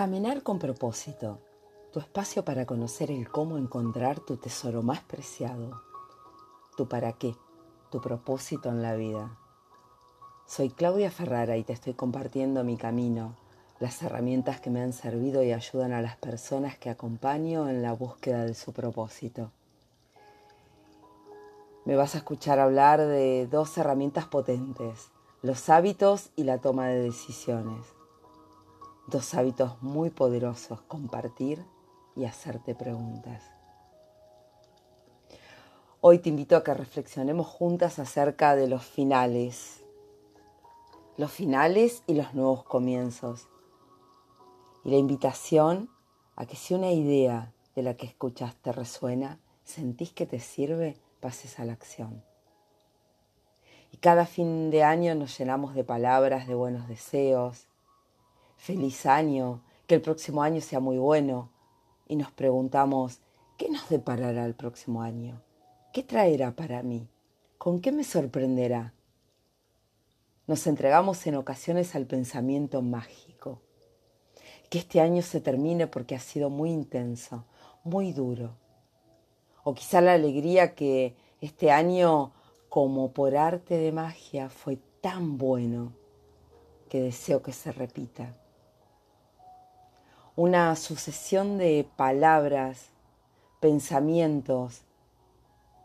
Caminar con propósito, tu espacio para conocer el cómo encontrar tu tesoro más preciado, tu para qué, tu propósito en la vida. Soy Claudia Ferrara y te estoy compartiendo mi camino, las herramientas que me han servido y ayudan a las personas que acompaño en la búsqueda de su propósito. Me vas a escuchar hablar de dos herramientas potentes, los hábitos y la toma de decisiones. Dos hábitos muy poderosos, compartir y hacerte preguntas. Hoy te invito a que reflexionemos juntas acerca de los finales, los finales y los nuevos comienzos. Y la invitación a que si una idea de la que escuchaste resuena, sentís que te sirve, pases a la acción. Y cada fin de año nos llenamos de palabras, de buenos deseos, feliz año, que el próximo año sea muy bueno. Y nos preguntamos, ¿qué nos deparará el próximo año? ¿Qué traerá para mí? ¿Con qué me sorprenderá? Nos entregamos en ocasiones al pensamiento mágico. Que este año se termine porque ha sido muy intenso, muy duro. O quizá la alegría que este año, como por arte de magia, fue tan bueno que deseo que se repita una sucesión de palabras, pensamientos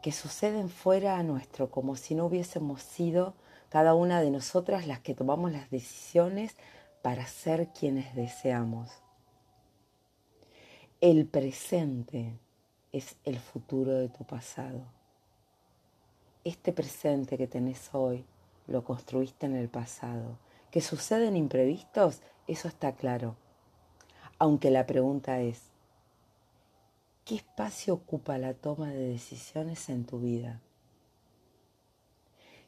que suceden fuera a nuestro, como si no hubiésemos sido cada una de nosotras las que tomamos las decisiones para ser quienes deseamos. El presente es el futuro de tu pasado. Este presente que tenés hoy lo construiste en el pasado. Que suceden imprevistos, eso está claro aunque la pregunta es, ¿qué espacio ocupa la toma de decisiones en tu vida?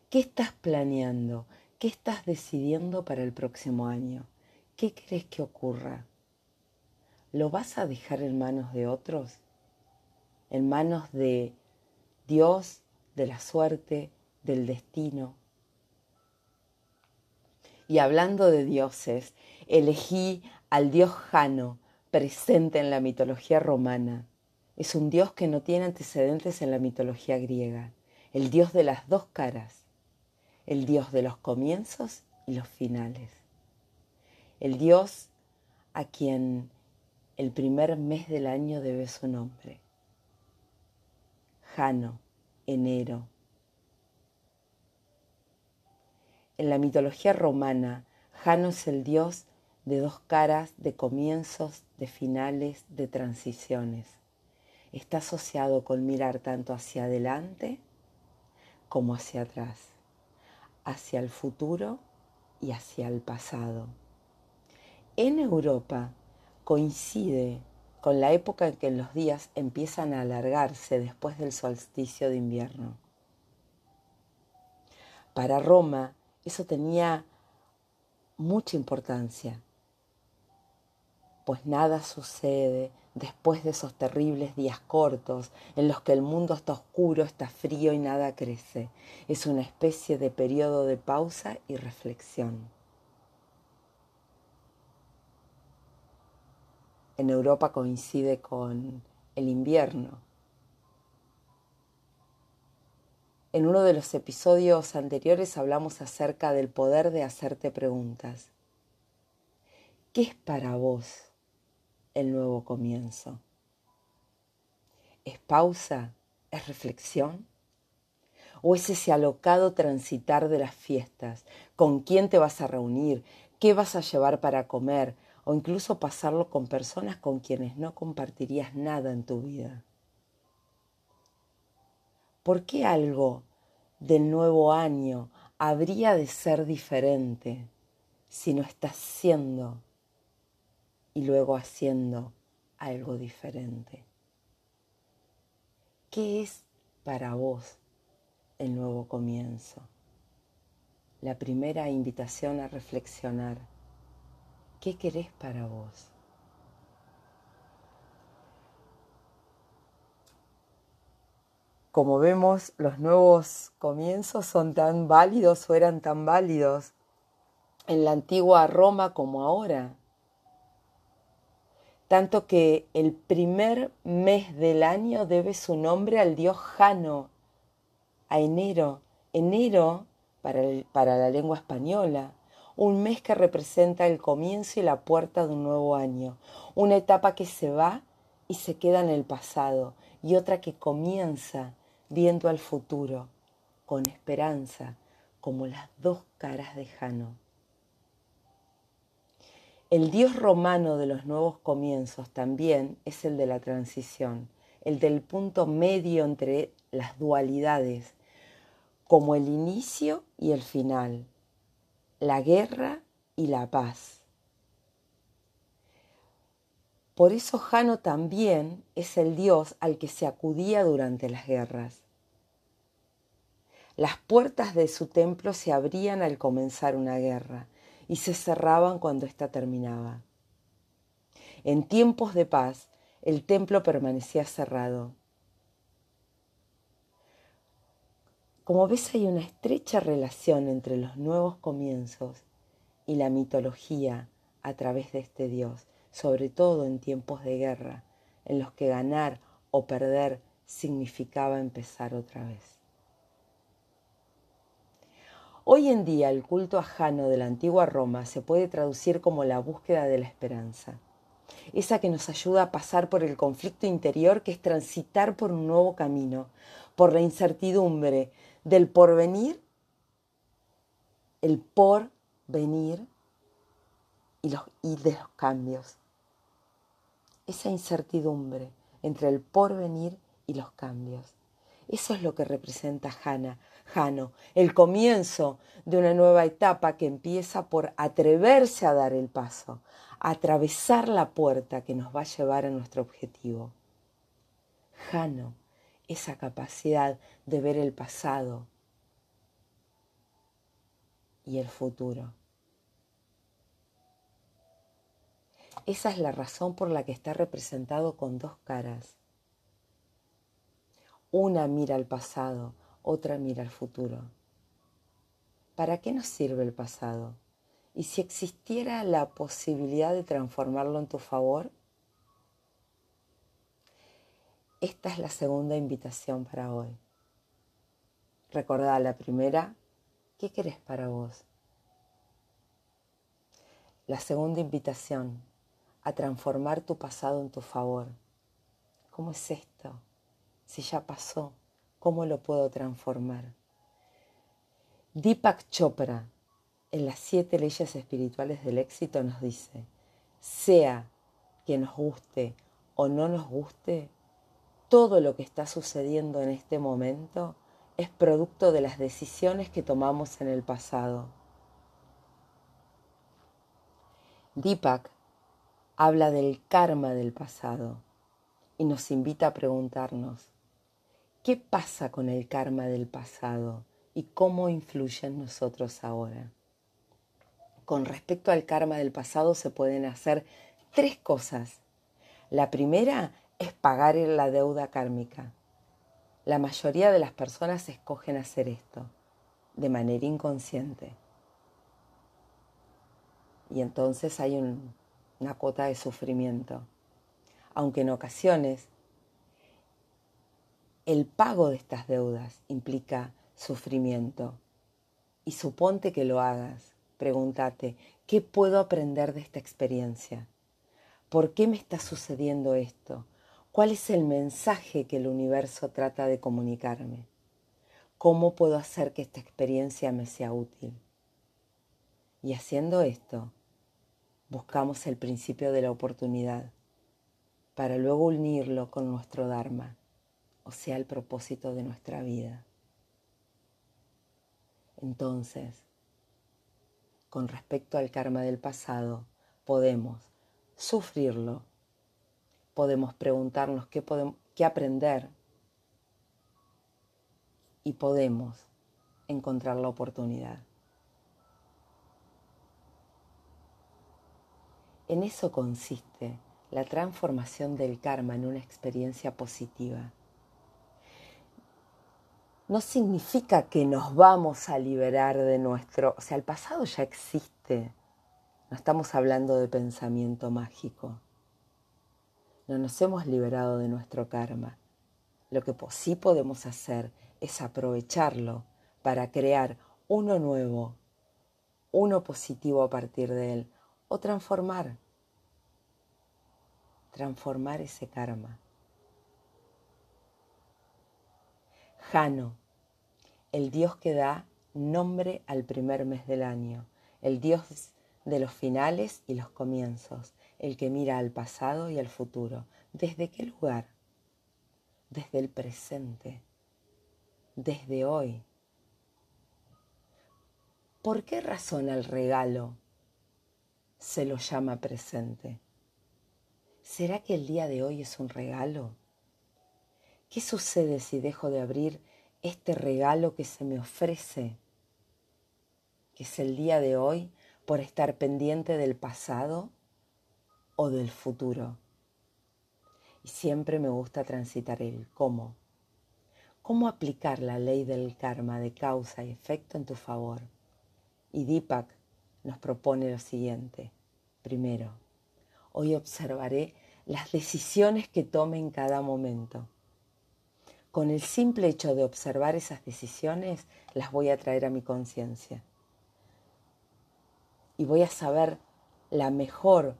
¿Qué estás planeando? ¿Qué estás decidiendo para el próximo año? ¿Qué crees que ocurra? ¿Lo vas a dejar en manos de otros? ¿En manos de Dios, de la suerte, del destino? Y hablando de dioses, elegí al dios Jano, presente en la mitología romana. Es un dios que no tiene antecedentes en la mitología griega, el dios de las dos caras, el dios de los comienzos y los finales, el dios a quien el primer mes del año debe su nombre. Jano, enero. En la mitología romana, Jano es el dios de dos caras, de comienzos, de finales, de transiciones. Está asociado con mirar tanto hacia adelante como hacia atrás, hacia el futuro y hacia el pasado. En Europa coincide con la época en que los días empiezan a alargarse después del solsticio de invierno. Para Roma eso tenía mucha importancia pues nada sucede después de esos terribles días cortos en los que el mundo está oscuro, está frío y nada crece. Es una especie de periodo de pausa y reflexión. En Europa coincide con el invierno. En uno de los episodios anteriores hablamos acerca del poder de hacerte preguntas. ¿Qué es para vos el nuevo comienzo. ¿Es pausa? ¿Es reflexión? ¿O es ese alocado transitar de las fiestas? ¿Con quién te vas a reunir? ¿Qué vas a llevar para comer? O incluso pasarlo con personas con quienes no compartirías nada en tu vida. ¿Por qué algo del nuevo año habría de ser diferente si no estás siendo y luego haciendo algo diferente. ¿Qué es para vos el nuevo comienzo? La primera invitación a reflexionar. ¿Qué querés para vos? Como vemos, los nuevos comienzos son tan válidos o eran tan válidos en la antigua Roma como ahora tanto que el primer mes del año debe su nombre al dios Jano, a enero, enero para, para la lengua española, un mes que representa el comienzo y la puerta de un nuevo año, una etapa que se va y se queda en el pasado y otra que comienza viendo al futuro, con esperanza, como las dos caras de Jano. El Dios romano de los nuevos comienzos también es el de la transición, el del punto medio entre las dualidades, como el inicio y el final, la guerra y la paz. Por eso Jano también es el Dios al que se acudía durante las guerras. Las puertas de su templo se abrían al comenzar una guerra y se cerraban cuando ésta terminaba. En tiempos de paz, el templo permanecía cerrado. Como ves, hay una estrecha relación entre los nuevos comienzos y la mitología a través de este Dios, sobre todo en tiempos de guerra, en los que ganar o perder significaba empezar otra vez. Hoy en día el culto a Jano de la antigua Roma se puede traducir como la búsqueda de la esperanza, esa que nos ayuda a pasar por el conflicto interior que es transitar por un nuevo camino, por la incertidumbre del porvenir, el porvenir y, los, y de los cambios. Esa incertidumbre entre el porvenir y los cambios. Eso es lo que representa Jana, Jano, el comienzo de una nueva etapa que empieza por atreverse a dar el paso, a atravesar la puerta que nos va a llevar a nuestro objetivo. Jano, esa capacidad de ver el pasado y el futuro. Esa es la razón por la que está representado con dos caras. Una mira al pasado, otra mira al futuro. ¿Para qué nos sirve el pasado? ¿Y si existiera la posibilidad de transformarlo en tu favor? Esta es la segunda invitación para hoy. Recordá la primera, ¿qué querés para vos? La segunda invitación, a transformar tu pasado en tu favor. ¿Cómo es esto? Si ya pasó. ¿Cómo lo puedo transformar? Deepak Chopra, en las siete leyes espirituales del éxito, nos dice, sea que nos guste o no nos guste, todo lo que está sucediendo en este momento es producto de las decisiones que tomamos en el pasado. Deepak habla del karma del pasado y nos invita a preguntarnos, ¿Qué pasa con el karma del pasado y cómo influye en nosotros ahora? Con respecto al karma del pasado se pueden hacer tres cosas. La primera es pagar la deuda kármica. La mayoría de las personas escogen hacer esto de manera inconsciente. Y entonces hay una cuota de sufrimiento. Aunque en ocasiones el pago de estas deudas implica sufrimiento. Y suponte que lo hagas. Pregúntate, ¿qué puedo aprender de esta experiencia? ¿Por qué me está sucediendo esto? ¿Cuál es el mensaje que el universo trata de comunicarme? ¿Cómo puedo hacer que esta experiencia me sea útil? Y haciendo esto, buscamos el principio de la oportunidad para luego unirlo con nuestro Dharma o sea el propósito de nuestra vida. Entonces, con respecto al karma del pasado, podemos sufrirlo, podemos preguntarnos qué, podemos, qué aprender y podemos encontrar la oportunidad. En eso consiste la transformación del karma en una experiencia positiva no significa que nos vamos a liberar de nuestro, o sea, el pasado ya existe. No estamos hablando de pensamiento mágico. no nos hemos liberado de nuestro karma. Lo que sí podemos hacer es aprovecharlo para crear uno nuevo, uno positivo a partir de él, o transformar, transformar ese karma. Jano, el dios que da nombre al primer mes del año, el dios de los finales y los comienzos, el que mira al pasado y al futuro. ¿Desde qué lugar? Desde el presente, desde hoy. ¿Por qué razón el regalo se lo llama presente? ¿Será que el día de hoy es un regalo? ¿Qué sucede si dejo de abrir este regalo que se me ofrece, que es el día de hoy, por estar pendiente del pasado o del futuro? Y siempre me gusta transitar el cómo. ¿Cómo aplicar la ley del karma de causa y efecto en tu favor? Y Deepak nos propone lo siguiente. Primero, hoy observaré las decisiones que tome en cada momento. Con el simple hecho de observar esas decisiones, las voy a traer a mi conciencia. Y voy a saber la mejor,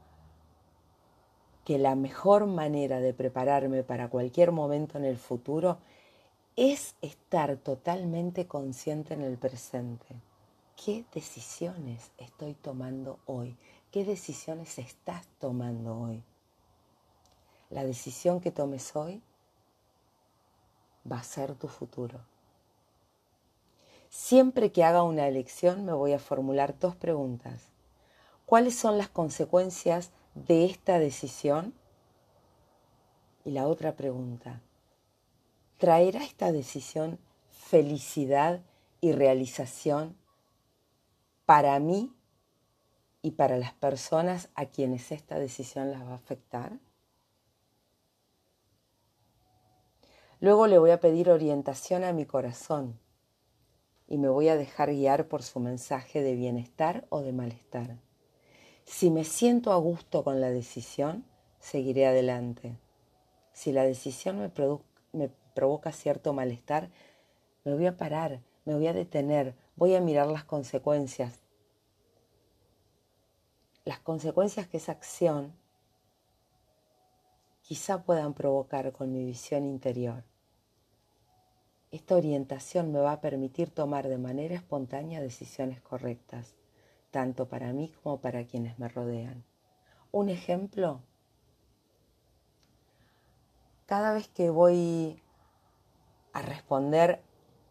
que la mejor manera de prepararme para cualquier momento en el futuro es estar totalmente consciente en el presente. ¿Qué decisiones estoy tomando hoy? ¿Qué decisiones estás tomando hoy? La decisión que tomes hoy va a ser tu futuro. Siempre que haga una elección me voy a formular dos preguntas. ¿Cuáles son las consecuencias de esta decisión? Y la otra pregunta, ¿traerá esta decisión felicidad y realización para mí y para las personas a quienes esta decisión las va a afectar? Luego le voy a pedir orientación a mi corazón y me voy a dejar guiar por su mensaje de bienestar o de malestar. Si me siento a gusto con la decisión, seguiré adelante. Si la decisión me, provoca cierto malestar, me voy a parar, me voy a detener, voy a mirar las consecuencias. Las consecuencias que esa acción quizá puedan provocar con mi visión interior. Esta orientación me va a permitir tomar de manera espontánea decisiones correctas, tanto para mí como para quienes me rodean. Un ejemplo, cada vez que voy a responder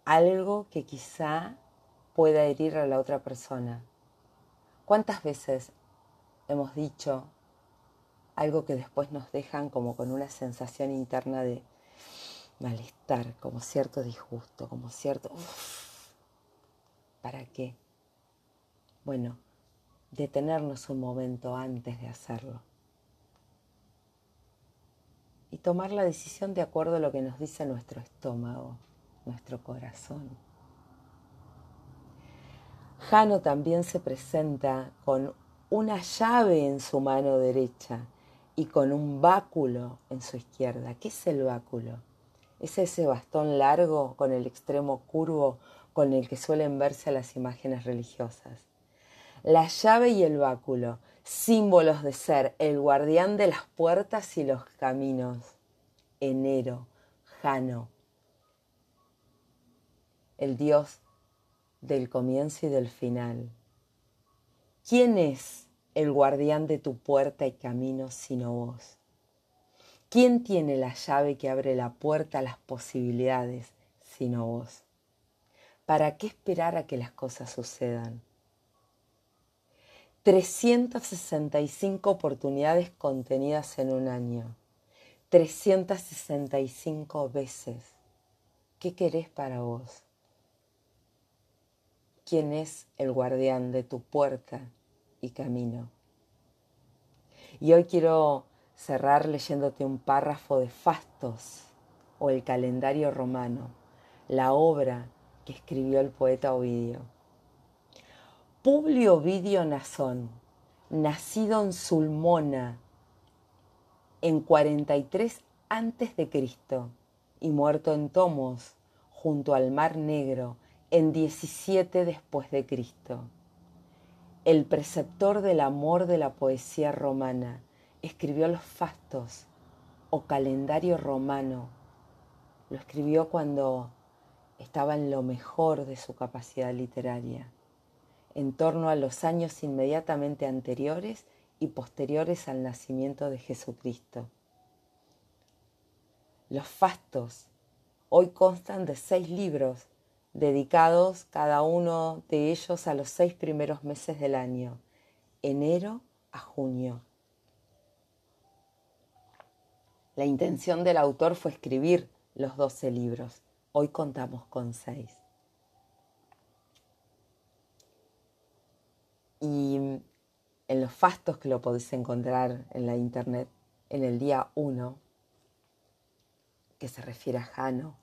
algo que quizá pueda herir a la otra persona. ¿Cuántas veces hemos dicho algo que después nos dejan como con una sensación interna de malestar, como cierto disgusto, como cierto... ¿Para qué? Bueno, detenernos un momento antes de hacerlo y tomar la decisión de acuerdo a lo que nos dice nuestro estómago, nuestro corazón. Jano también se presenta con una llave en su mano derecha y con un báculo en su izquierda. ¿Qué es el báculo? Es ese bastón largo con el extremo curvo con el que suelen verse las imágenes religiosas. La llave y el báculo, símbolos de ser el guardián de las puertas y los caminos. Enero, Jano, el Dios del comienzo y del final. ¿Quién es el guardián de tu puerta y camino sino vos? ¿Quién tiene la llave que abre la puerta a las posibilidades sino vos? ¿Para qué esperar a que las cosas sucedan? 365 oportunidades contenidas en un año. 365 veces. ¿Qué querés para vos? ¿Quién es el guardián de tu puerta y camino? Y hoy quiero cerrar leyéndote un párrafo de Fastos o el calendario romano, la obra que escribió el poeta Ovidio. Publio Ovidio Nazón, nacido en Sulmona, en 43 antes de Cristo y muerto en Tomos junto al Mar Negro en 17 después de Cristo. El preceptor del amor de la poesía romana escribió los fastos o calendario romano. Lo escribió cuando estaba en lo mejor de su capacidad literaria, en torno a los años inmediatamente anteriores y posteriores al nacimiento de Jesucristo. Los fastos hoy constan de seis libros dedicados cada uno de ellos a los seis primeros meses del año, enero a junio. La intención del autor fue escribir los doce libros. Hoy contamos con seis. Y en los fastos que lo podéis encontrar en la internet, en el día 1, que se refiere a Jano,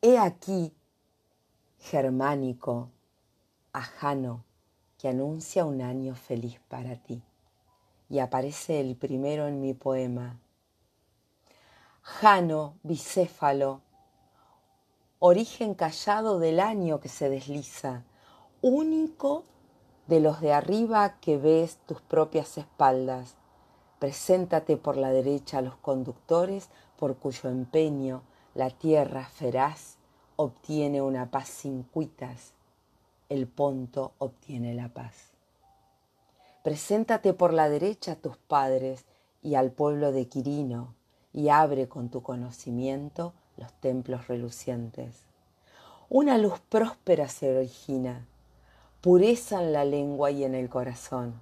he aquí germánico a Jano que anuncia un año feliz para ti. Y aparece el primero en mi poema. Jano, bicéfalo, origen callado del año que se desliza, único de los de arriba que ves tus propias espaldas. Preséntate por la derecha a los conductores por cuyo empeño la tierra feraz obtiene una paz sin cuitas, el ponto obtiene la paz. Preséntate por la derecha a tus padres y al pueblo de Quirino, y abre con tu conocimiento los templos relucientes. Una luz próspera se origina, pureza en la lengua y en el corazón.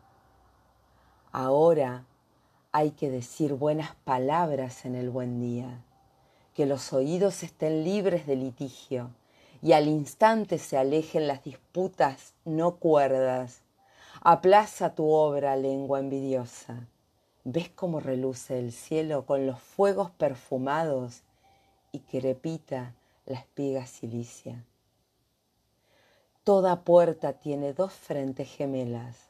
Ahora hay que decir buenas palabras en el buen día, que los oídos estén libres de litigio y al instante se alejen las disputas no cuerdas. Aplaza tu obra, lengua envidiosa. ¿Ves cómo reluce el cielo con los fuegos perfumados y crepita la espiga silicia? Toda puerta tiene dos frentes gemelas,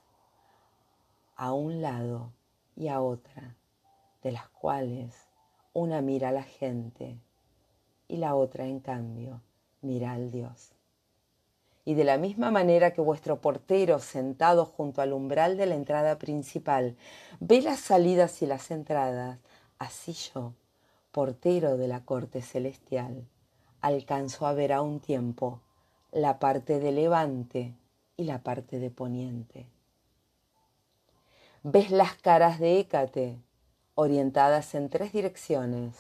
a un lado y a otra, de las cuales una mira a la gente y la otra, en cambio, mira al Dios. Y de la misma manera que vuestro portero sentado junto al umbral de la entrada principal ve las salidas y las entradas, así yo, portero de la corte celestial, alcanzo a ver a un tiempo la parte de levante y la parte de poniente. Ves las caras de Hécate orientadas en tres direcciones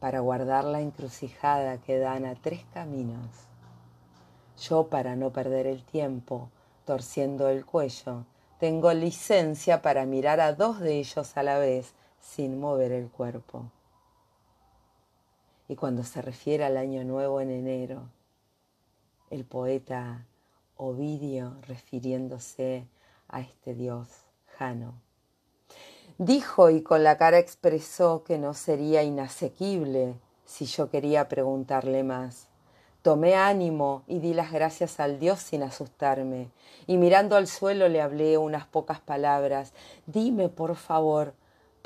para guardar la encrucijada que dan a tres caminos. Yo, para no perder el tiempo, torciendo el cuello, tengo licencia para mirar a dos de ellos a la vez sin mover el cuerpo. Y cuando se refiere al año nuevo en enero, el poeta Ovidio, refiriéndose a este dios Jano, dijo y con la cara expresó que no sería inasequible si yo quería preguntarle más. Tomé ánimo y di las gracias al Dios sin asustarme, y mirando al suelo le hablé unas pocas palabras. Dime, por favor,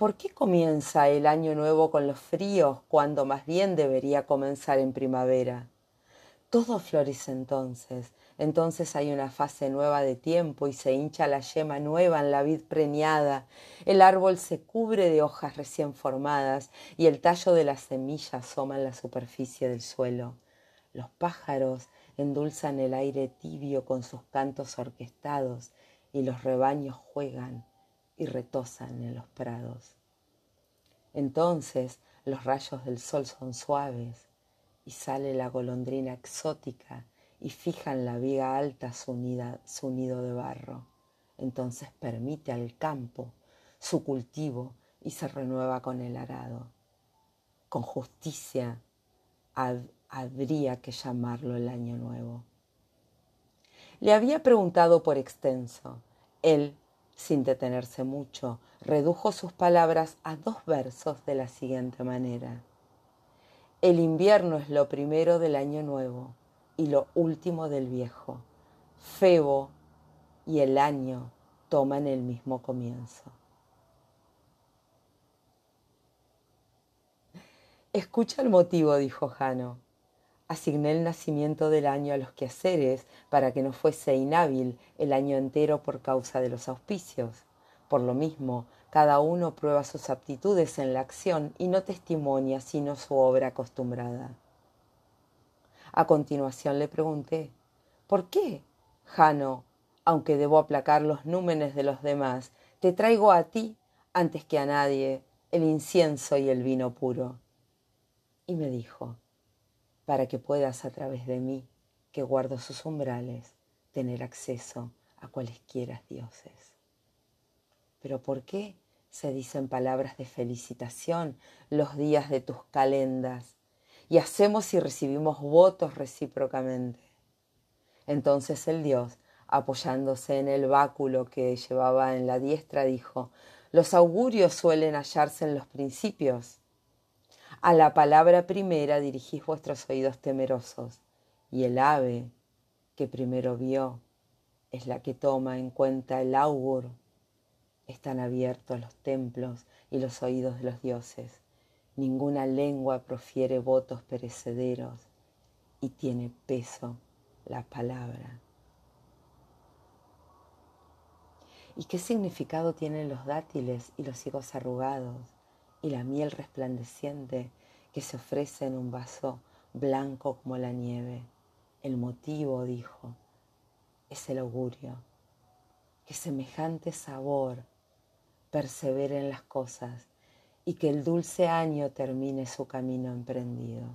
¿Por qué comienza el año nuevo con los fríos cuando más bien debería comenzar en primavera? Todo florece entonces, entonces hay una fase nueva de tiempo y se hincha la yema nueva en la vid preñada, el árbol se cubre de hojas recién formadas y el tallo de la semilla asoma en la superficie del suelo. Los pájaros endulzan el aire tibio con sus cantos orquestados y los rebaños juegan y retosan en los prados. Entonces los rayos del sol son suaves y sale la golondrina exótica y fija en la viga alta su, su nido de barro. Entonces permite al campo su cultivo y se renueva con el arado. Con justicia habría que llamarlo el año nuevo. Le había preguntado por extenso. Él sin detenerse mucho, redujo sus palabras a dos versos de la siguiente manera. El invierno es lo primero del año nuevo y lo último del viejo. Febo y el año toman el mismo comienzo. Escucha el motivo, dijo Jano. Asigné el nacimiento del año a los quehaceres para que no fuese inhábil el año entero por causa de los auspicios. Por lo mismo, cada uno prueba sus aptitudes en la acción y no testimonia sino su obra acostumbrada. A continuación le pregunté, ¿por qué, Jano, aunque debo aplacar los númenes de los demás, te traigo a ti, antes que a nadie, el incienso y el vino puro? Y me dijo, para que puedas a través de mí, que guardo sus umbrales, tener acceso a cualesquiera dioses. Pero ¿por qué se dicen palabras de felicitación los días de tus calendas y hacemos y recibimos votos recíprocamente? Entonces el dios, apoyándose en el báculo que llevaba en la diestra, dijo, los augurios suelen hallarse en los principios a la palabra primera dirigís vuestros oídos temerosos, y el ave que primero vio es la que toma en cuenta el augur. Están abiertos los templos y los oídos de los dioses. Ninguna lengua profiere votos perecederos y tiene peso la palabra. ¿Y qué significado tienen los dátiles y los higos arrugados? y la miel resplandeciente que se ofrece en un vaso blanco como la nieve. El motivo, dijo, es el augurio, que semejante sabor persevere en las cosas y que el dulce año termine su camino emprendido.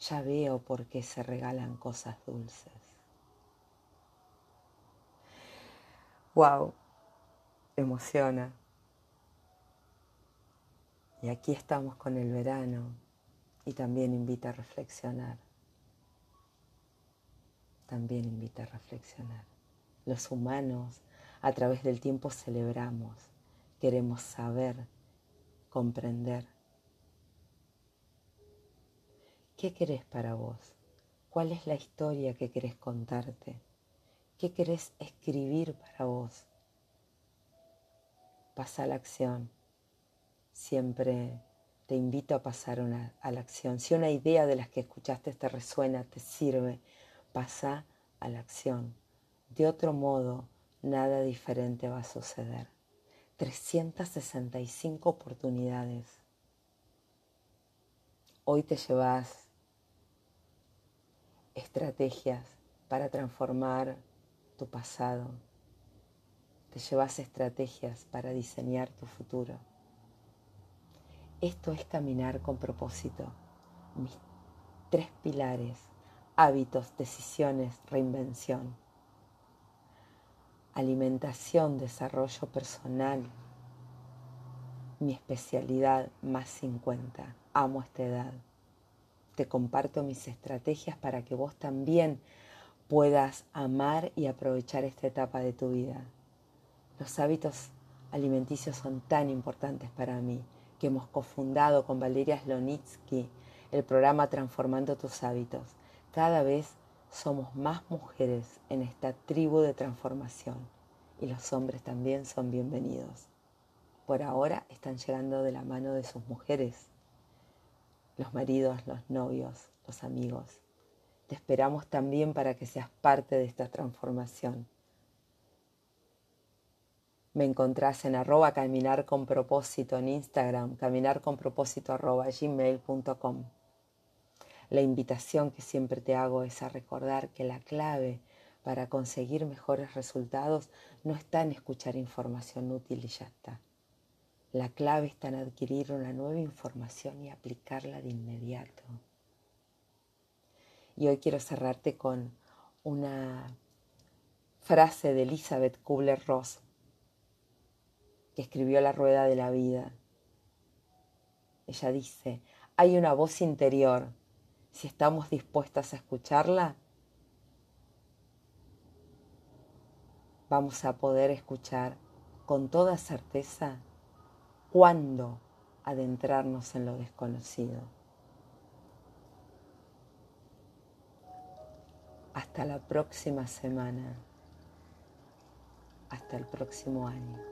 Ya veo por qué se regalan cosas dulces. Wow, emociona. Y aquí estamos con el verano y también invita a reflexionar. También invita a reflexionar. Los humanos a través del tiempo celebramos, queremos saber, comprender. ¿Qué querés para vos? ¿Cuál es la historia que querés contarte? ¿Qué querés escribir para vos? Pasa la acción siempre te invito a pasar a la acción. Si una idea de las que escuchaste te resuena, te sirve, pasa a la acción. De otro modo, nada diferente va a suceder. 365 oportunidades. Hoy te llevas estrategias para transformar tu pasado. Te llevas estrategias para diseñar tu futuro. Esto es caminar con propósito. Mis tres pilares, hábitos, decisiones, reinvención. Alimentación, desarrollo personal. Mi especialidad más 50. Amo esta edad. Te comparto mis estrategias para que vos también puedas amar y aprovechar esta etapa de tu vida. Los hábitos alimenticios son tan importantes para mí que hemos cofundado con Valeria Slonitsky el programa Transformando tus hábitos. Cada vez somos más mujeres en esta tribu de transformación y los hombres también son bienvenidos. Por ahora están llegando de la mano de sus mujeres, los maridos, los novios, los amigos. Te esperamos también para que seas parte de esta transformación. Me encontrás en arroba caminar con propósito en Instagram, caminar con propósito. La invitación que siempre te hago es a recordar que la clave para conseguir mejores resultados no está en escuchar información útil y ya está. La clave está en adquirir una nueva información y aplicarla de inmediato. Y hoy quiero cerrarte con una frase de Elizabeth Kubler-Ross que escribió La Rueda de la Vida. Ella dice, hay una voz interior, si estamos dispuestas a escucharla, vamos a poder escuchar con toda certeza cuándo adentrarnos en lo desconocido. Hasta la próxima semana. Hasta el próximo año.